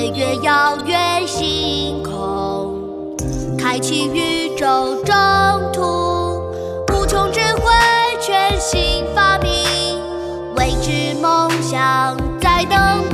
飞跃遥远星空开启宇宙征途无穷智慧全新发明未知梦想在等